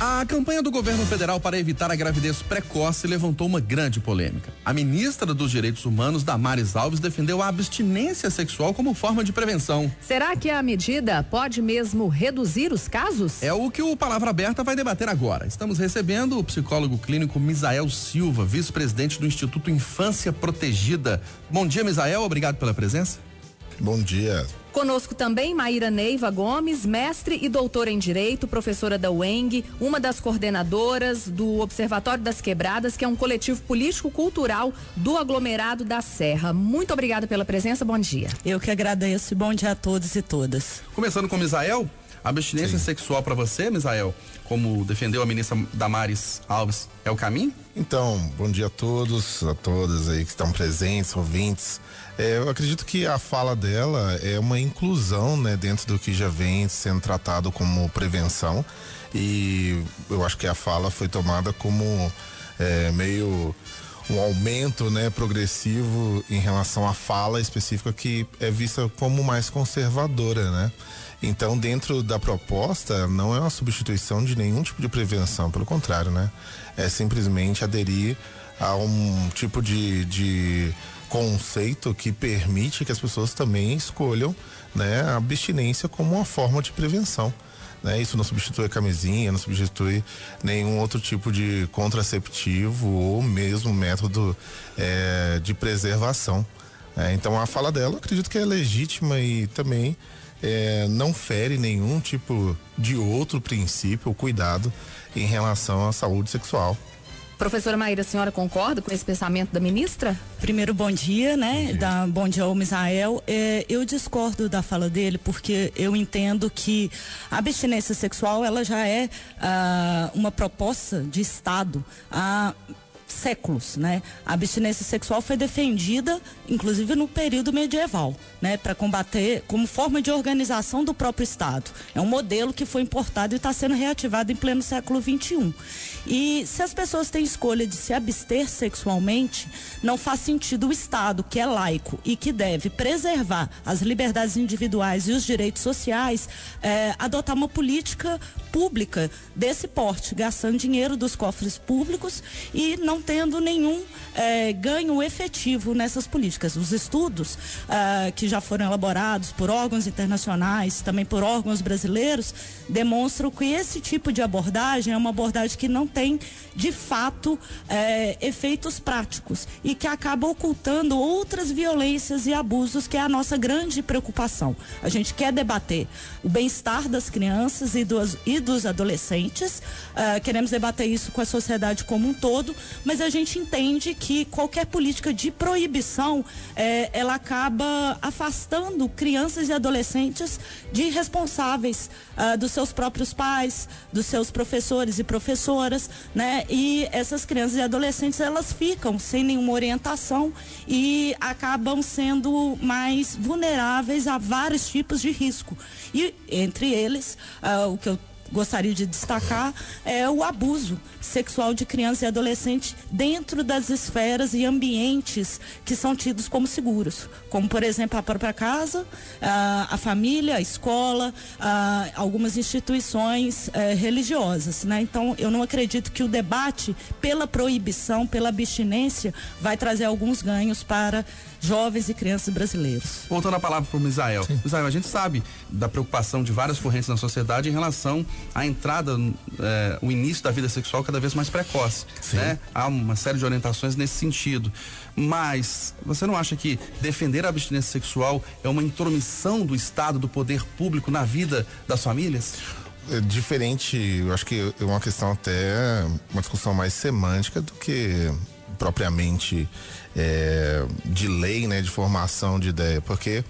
A campanha do governo federal para evitar a gravidez precoce levantou uma grande polêmica. A ministra dos Direitos Humanos, Damares Alves, defendeu a abstinência sexual como forma de prevenção. Será que a medida pode mesmo reduzir os casos? É o que o Palavra Aberta vai debater agora. Estamos recebendo o psicólogo clínico Misael Silva, vice-presidente do Instituto Infância Protegida. Bom dia, Misael. Obrigado pela presença. Bom dia. Conosco também Maíra Neiva Gomes, mestre e doutora em Direito, professora da UENG, uma das coordenadoras do Observatório das Quebradas, que é um coletivo político-cultural do aglomerado da Serra. Muito obrigada pela presença, bom dia. Eu que agradeço, bom dia a todos e todas. Começando com Misael, abstinência Sim. sexual para você, Misael, como defendeu a ministra Damares Alves, é o caminho? Então, bom dia a todos, a todas aí que estão presentes, ouvintes. É, eu acredito que a fala dela é uma inclusão né, dentro do que já vem sendo tratado como prevenção e eu acho que a fala foi tomada como é, meio um aumento né, progressivo em relação à fala específica que é vista como mais conservadora, né? Então, dentro da proposta, não é uma substituição de nenhum tipo de prevenção, pelo contrário, né? É simplesmente aderir a um tipo de, de conceito que permite que as pessoas também escolham né, a abstinência como uma forma de prevenção. Né? Isso não substitui a camisinha, não substitui nenhum outro tipo de contraceptivo ou mesmo método é, de preservação. É, então a fala dela, acredito que é legítima e também é, não fere nenhum tipo de outro princípio ou cuidado em relação à saúde sexual. Professora Maíra, a senhora concorda com esse pensamento da ministra? Primeiro, bom dia, né? Bom dia, da, bom dia ao Misael. É, eu discordo da fala dele porque eu entendo que a abstinência sexual ela já é ah, uma proposta de Estado. Ah, séculos, né? A abstinência sexual foi defendida, inclusive no período medieval, né? Para combater como forma de organização do próprio Estado. É um modelo que foi importado e está sendo reativado em pleno século XXI. E se as pessoas têm escolha de se abster sexualmente, não faz sentido o Estado, que é laico e que deve preservar as liberdades individuais e os direitos sociais, é, adotar uma política pública desse porte, gastando dinheiro dos cofres públicos e não tendo nenhum é, ganho efetivo nessas políticas. Os estudos ah, que já foram elaborados por órgãos internacionais, também por órgãos brasileiros, demonstram que esse tipo de abordagem é uma abordagem que não tem, de fato, é, efeitos práticos e que acaba ocultando outras violências e abusos, que é a nossa grande preocupação. A gente quer debater o bem-estar das crianças e dos, e dos adolescentes, uh, queremos debater isso com a sociedade como um todo, mas a gente entende que qualquer política de proibição eh, ela acaba afastando crianças e adolescentes de responsáveis uh, dos seus próprios pais, dos seus professores e professoras, né? E essas crianças e adolescentes elas ficam sem nenhuma orientação e acabam sendo mais vulneráveis a vários tipos de risco. E entre eles, uh, o que eu gostaria de destacar é o abuso sexual de crianças e adolescentes dentro das esferas e ambientes que são tidos como seguros, como por exemplo a própria casa, a, família, a escola, algumas instituições eh, religiosas, né? Então eu não acredito que o debate pela proibição, pela abstinência, vai trazer alguns ganhos para jovens e crianças brasileiros. Voltando a palavra para o Misael. Misael, a gente sabe da preocupação de várias correntes na sociedade em relação à entrada, é, o início da vida sexual cada vez mais precoce. Né? Há uma série de orientações nesse sentido. Mas você não acha que defender a abstinência sexual é uma intromissão do Estado, do poder público na vida das famílias? É diferente, eu acho que é uma questão até uma discussão mais semântica do que propriamente é, de lei, né, de formação de ideia, porque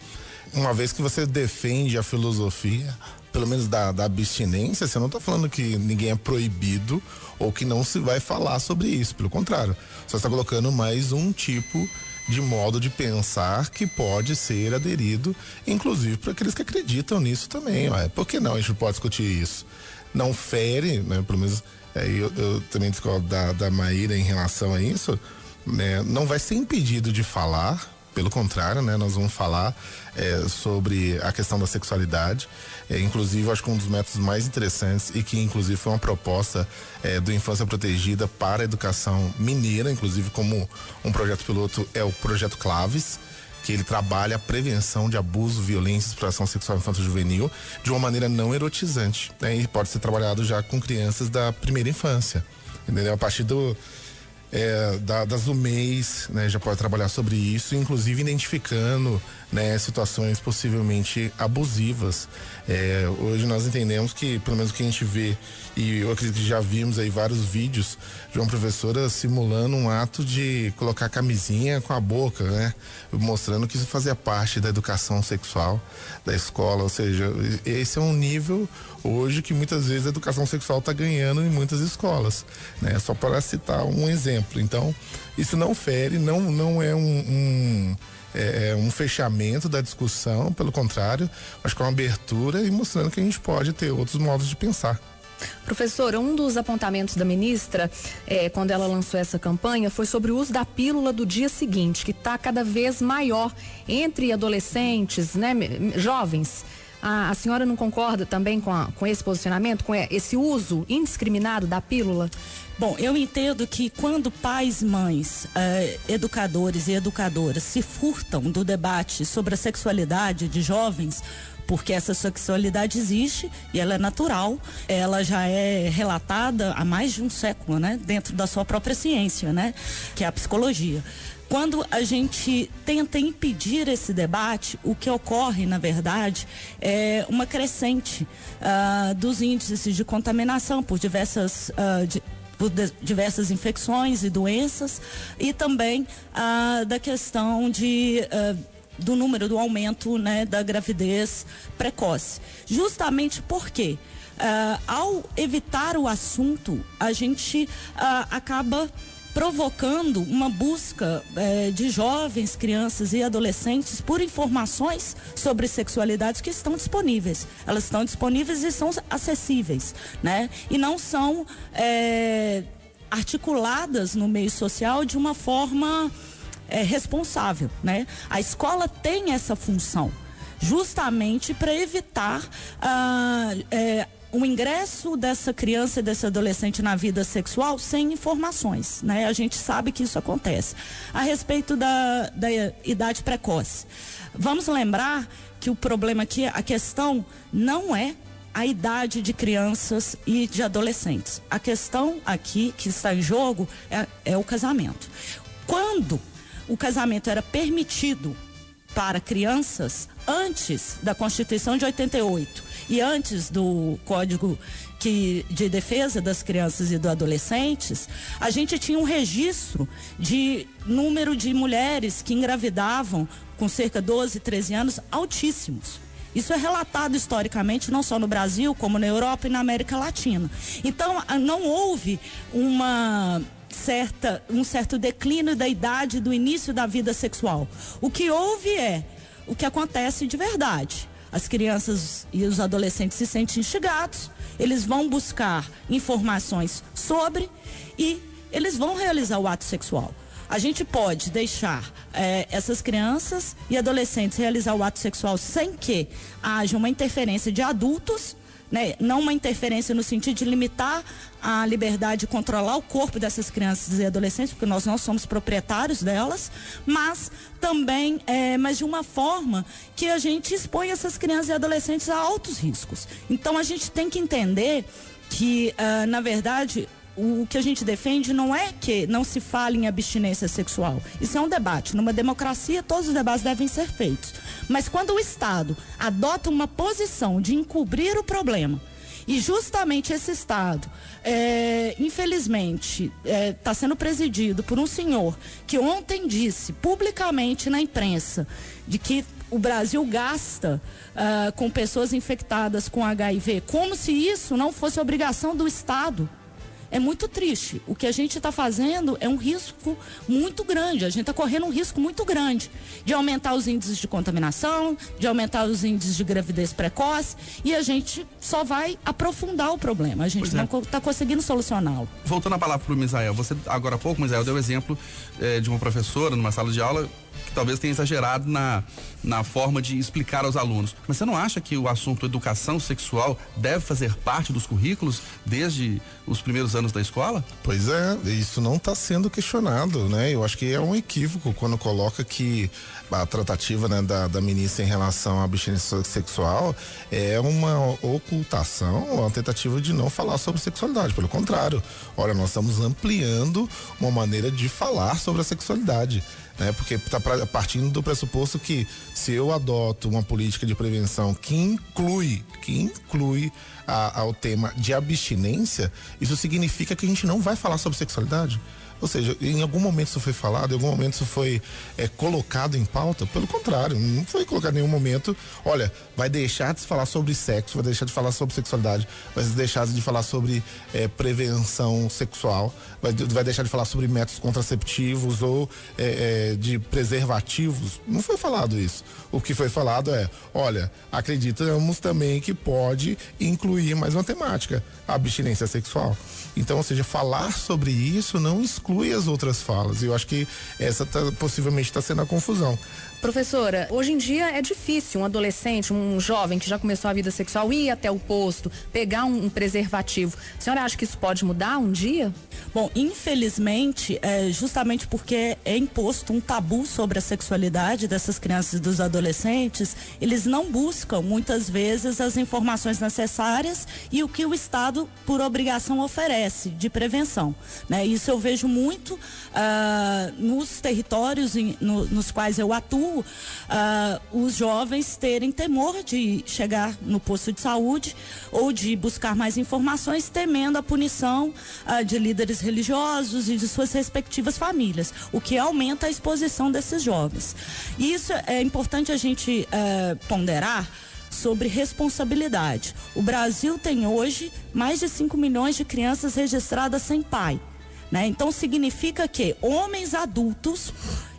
uma vez que você defende a filosofia, pelo menos da, da abstinência, você não está falando que ninguém é proibido ou que não se vai falar sobre isso, pelo contrário, você está colocando mais um tipo de modo de pensar que pode ser aderido, inclusive para aqueles que acreditam nisso também. Ué. Por que não a gente pode discutir isso? Não fere, né, pelo menos é, eu, eu, também discordo da, da Maíra em relação a isso, né, não vai ser impedido de falar, pelo contrário, né, nós vamos falar é, sobre a questão da sexualidade. É, inclusive, acho que um dos métodos mais interessantes e que, inclusive, foi uma proposta é, do Infância Protegida para a educação mineira, inclusive, como um projeto piloto, é o Projeto Claves que ele trabalha a prevenção de abuso, violência, exploração sexual infantil juvenil de uma maneira não erotizante. Né? E pode ser trabalhado já com crianças da primeira infância. Entendeu? A partir do, é, da, das UMEIs, né, já pode trabalhar sobre isso, inclusive identificando né, situações possivelmente abusivas. É, hoje nós entendemos que, pelo menos o que a gente vê, e eu acredito que já vimos aí vários vídeos de uma professora simulando um ato de colocar camisinha com a boca, né? Mostrando que isso fazia parte da educação sexual da escola. Ou seja, esse é um nível hoje que muitas vezes a educação sexual está ganhando em muitas escolas, né? Só para citar um exemplo. Então, isso não fere, não, não é um, um é, é, um fechamento da discussão, pelo contrário, acho que é uma abertura e mostrando que a gente pode ter outros modos de pensar. Professora, um dos apontamentos da ministra, é, quando ela lançou essa campanha, foi sobre o uso da pílula do dia seguinte, que está cada vez maior entre adolescentes, né, jovens. A, a, senhora não concorda também com, a, com esse posicionamento, com esse uso indiscriminado da pílula? Bom, eu entendo que quando pais, mães, eh, educadores e educadoras se furtam do debate sobre a sexualidade de jovens, porque essa sexualidade existe e ela é natural, ela já é relatada há mais de um século, né, dentro da sua própria ciência, né, que é a psicologia. Quando a gente tenta impedir esse debate, o que ocorre, na verdade, é uma crescente uh, dos índices de contaminação por diversas uh, de, por diversas infecções e doenças e também ah, da questão de ah, do número do aumento né, da gravidez precoce. Justamente porque ah, ao evitar o assunto, a gente ah, acaba provocando uma busca eh, de jovens, crianças e adolescentes por informações sobre sexualidade que estão disponíveis. Elas estão disponíveis e são acessíveis, né? E não são eh, articuladas no meio social de uma forma eh, responsável, né? A escola tem essa função justamente para evitar ah, o ingresso dessa criança e desse adolescente na vida sexual sem informações, né? A gente sabe que isso acontece. A respeito da, da idade precoce, vamos lembrar que o problema aqui, a questão não é a idade de crianças e de adolescentes. A questão aqui que está em jogo é, é o casamento. Quando o casamento era permitido para crianças antes da Constituição de 88 e antes do Código que, de Defesa das Crianças e dos Adolescentes, a gente tinha um registro de número de mulheres que engravidavam com cerca de 12, 13 anos altíssimos. Isso é relatado historicamente não só no Brasil, como na Europa e na América Latina. Então, não houve uma certa, um certo declínio da idade do início da vida sexual. O que houve é o que acontece de verdade. As crianças e os adolescentes se sentem instigados, eles vão buscar informações sobre e eles vão realizar o ato sexual. A gente pode deixar eh, essas crianças e adolescentes realizar o ato sexual sem que haja uma interferência de adultos né? Não uma interferência no sentido de limitar a liberdade de controlar o corpo dessas crianças e adolescentes, porque nós não somos proprietários delas, mas também, é, mas de uma forma que a gente expõe essas crianças e adolescentes a altos riscos. Então a gente tem que entender que, uh, na verdade, o que a gente defende não é que não se fale em abstinência sexual. Isso é um debate. Numa democracia, todos os debates devem ser feitos. Mas quando o Estado adota uma posição de encobrir o problema, e justamente esse Estado, é, infelizmente, está é, tá sendo presidido por um senhor que ontem disse publicamente na imprensa de que o Brasil gasta uh, com pessoas infectadas com HIV, como se isso não fosse obrigação do Estado. É muito triste. O que a gente está fazendo é um risco muito grande. A gente está correndo um risco muito grande de aumentar os índices de contaminação, de aumentar os índices de gravidez precoce e a gente só vai aprofundar o problema. A gente pois não está é. conseguindo solucioná-lo. Voltando a palavra para o Misael, você agora há pouco, Misael, deu exemplo eh, de uma professora numa sala de aula que talvez tenha exagerado na, na forma de explicar aos alunos. Mas você não acha que o assunto educação sexual deve fazer parte dos currículos desde os primeiros anos da escola? Pois é, isso não está sendo questionado, né? Eu acho que é um equívoco quando coloca que a tratativa né, da, da ministra em relação à abstinência sexual é uma ocultação, uma tentativa de não falar sobre sexualidade. Pelo contrário, olha, nós estamos ampliando uma maneira de falar sobre a sexualidade né? Porque está partindo do pressuposto que se eu adoto uma política de prevenção que inclui, que inclui a, ao tema de abstinência, isso significa que a gente não vai falar sobre sexualidade. Ou seja, em algum momento isso foi falado, em algum momento isso foi é, colocado em pauta? Pelo contrário, não foi colocado em nenhum momento. Olha, vai deixar de se falar sobre sexo, vai deixar de falar sobre sexualidade, vai deixar de falar sobre é, prevenção sexual, vai, vai, deixar de falar sobre métodos contraceptivos ou é, de preservativos. Não foi falado isso. O que foi falado é: olha, acreditamos também que pode incluir mais uma temática, a abstinência sexual. Então, ou seja, falar sobre isso não exclui as outras falas. E eu acho que essa tá, possivelmente está sendo a confusão. Professora, hoje em dia é difícil um adolescente, um jovem que já começou a vida sexual ir até o posto, pegar um, um preservativo. A senhora acha que isso pode mudar um dia? Bom, infelizmente, é justamente porque é imposto um tabu sobre a sexualidade dessas crianças e dos adolescentes, eles não buscam muitas vezes as informações necessárias e o que o Estado, por obrigação, oferece de prevenção. Né? Isso eu vejo muito uh, nos territórios em, no, nos quais eu atuo, uh, os jovens terem temor de chegar no posto de saúde ou de buscar mais informações, temendo a punição uh, de líderes religiosos e de suas respectivas famílias, o que aumenta a exposição desses jovens. E isso é importante a gente uh, ponderar sobre responsabilidade. O Brasil tem hoje mais de 5 milhões de crianças registradas sem pai. Né? Então significa que homens adultos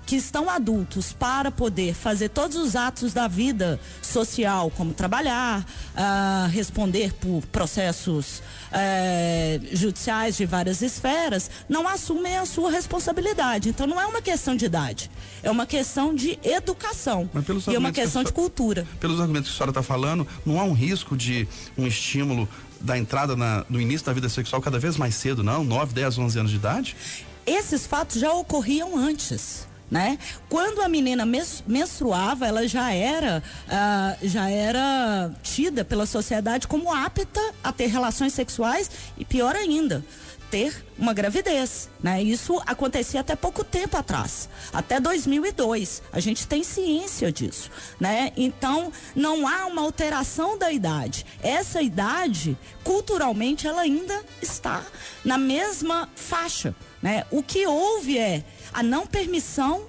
que estão adultos para poder fazer todos os atos da vida social, como trabalhar, uh, responder por processos uh, judiciais de várias esferas, não assumem a sua responsabilidade. Então não é uma questão de idade, é uma questão de educação e é uma questão que de cultura. Pelos argumentos que a senhora está falando, não há um risco de um estímulo da entrada na, no início da vida sexual cada vez mais cedo, não? 9, 10, 11 anos de idade? Esses fatos já ocorriam antes. Né? Quando a menina menstruava, ela já era, uh, já era tida pela sociedade como apta a ter relações sexuais e pior ainda, ter uma gravidez, né? Isso acontecia até pouco tempo atrás, até 2002. A gente tem ciência disso, né? Então, não há uma alteração da idade. Essa idade, culturalmente, ela ainda está na mesma faixa, né? O que houve é a não permissão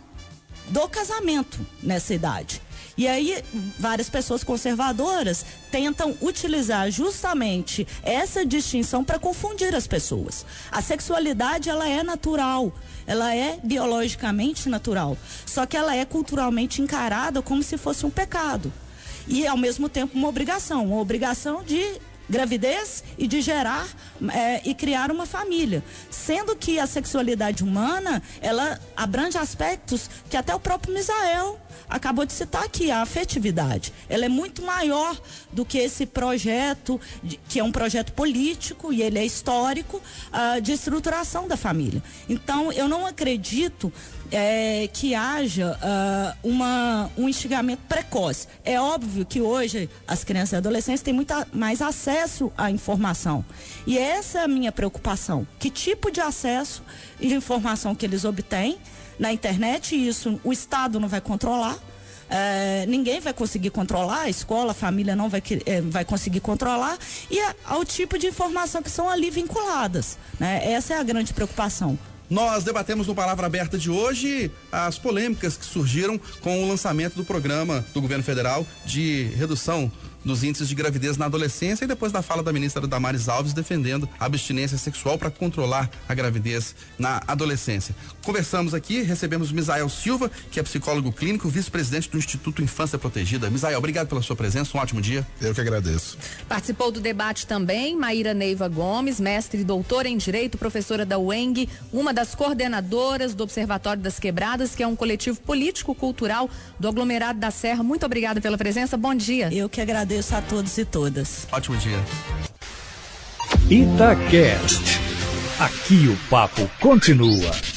do casamento nessa idade. E aí, várias pessoas conservadoras tentam utilizar justamente essa distinção para confundir as pessoas. A sexualidade, ela é natural, ela é biologicamente natural, só que ela é culturalmente encarada como se fosse um pecado. E, ao mesmo tempo, uma obrigação uma obrigação de gravidez e de gerar é, e criar uma família. Sendo que a sexualidade humana, ela abrange aspectos que até o próprio Misael acabou de citar aqui, a afetividade. Ela é muito maior do que esse projeto, que é um projeto político e ele é histórico, uh, de estruturação da família. Então, eu não acredito é, que haja uh, uma, um instigamento precoce. É óbvio que hoje as crianças e adolescentes têm muito mais acesso à informação. E essa é a minha preocupação. Que tipo de acesso e informação que eles obtêm na internet, isso o Estado não vai controlar. É, ninguém vai conseguir controlar, a escola, a família não vai, é, vai conseguir controlar, e a, ao tipo de informação que são ali vinculadas. Né? Essa é a grande preocupação. Nós debatemos no Palavra Aberta de hoje as polêmicas que surgiram com o lançamento do programa do governo federal de redução dos índices de gravidez na adolescência e depois da fala da ministra Damares Alves defendendo a abstinência sexual para controlar a gravidez na adolescência. Conversamos aqui, recebemos Misael Silva, que é psicólogo clínico, vice-presidente do Instituto Infância Protegida. Misael, obrigado pela sua presença, um ótimo dia. Eu que agradeço. Participou do debate também Maíra Neiva Gomes, mestre e doutora em Direito, professora da UENG, uma das coordenadoras do Observatório das Quebradas, que é um coletivo político-cultural do aglomerado da Serra. Muito obrigada pela presença, bom dia. Eu que agradeço a todos e todas. Ótimo dia. Itacast. Aqui o papo continua.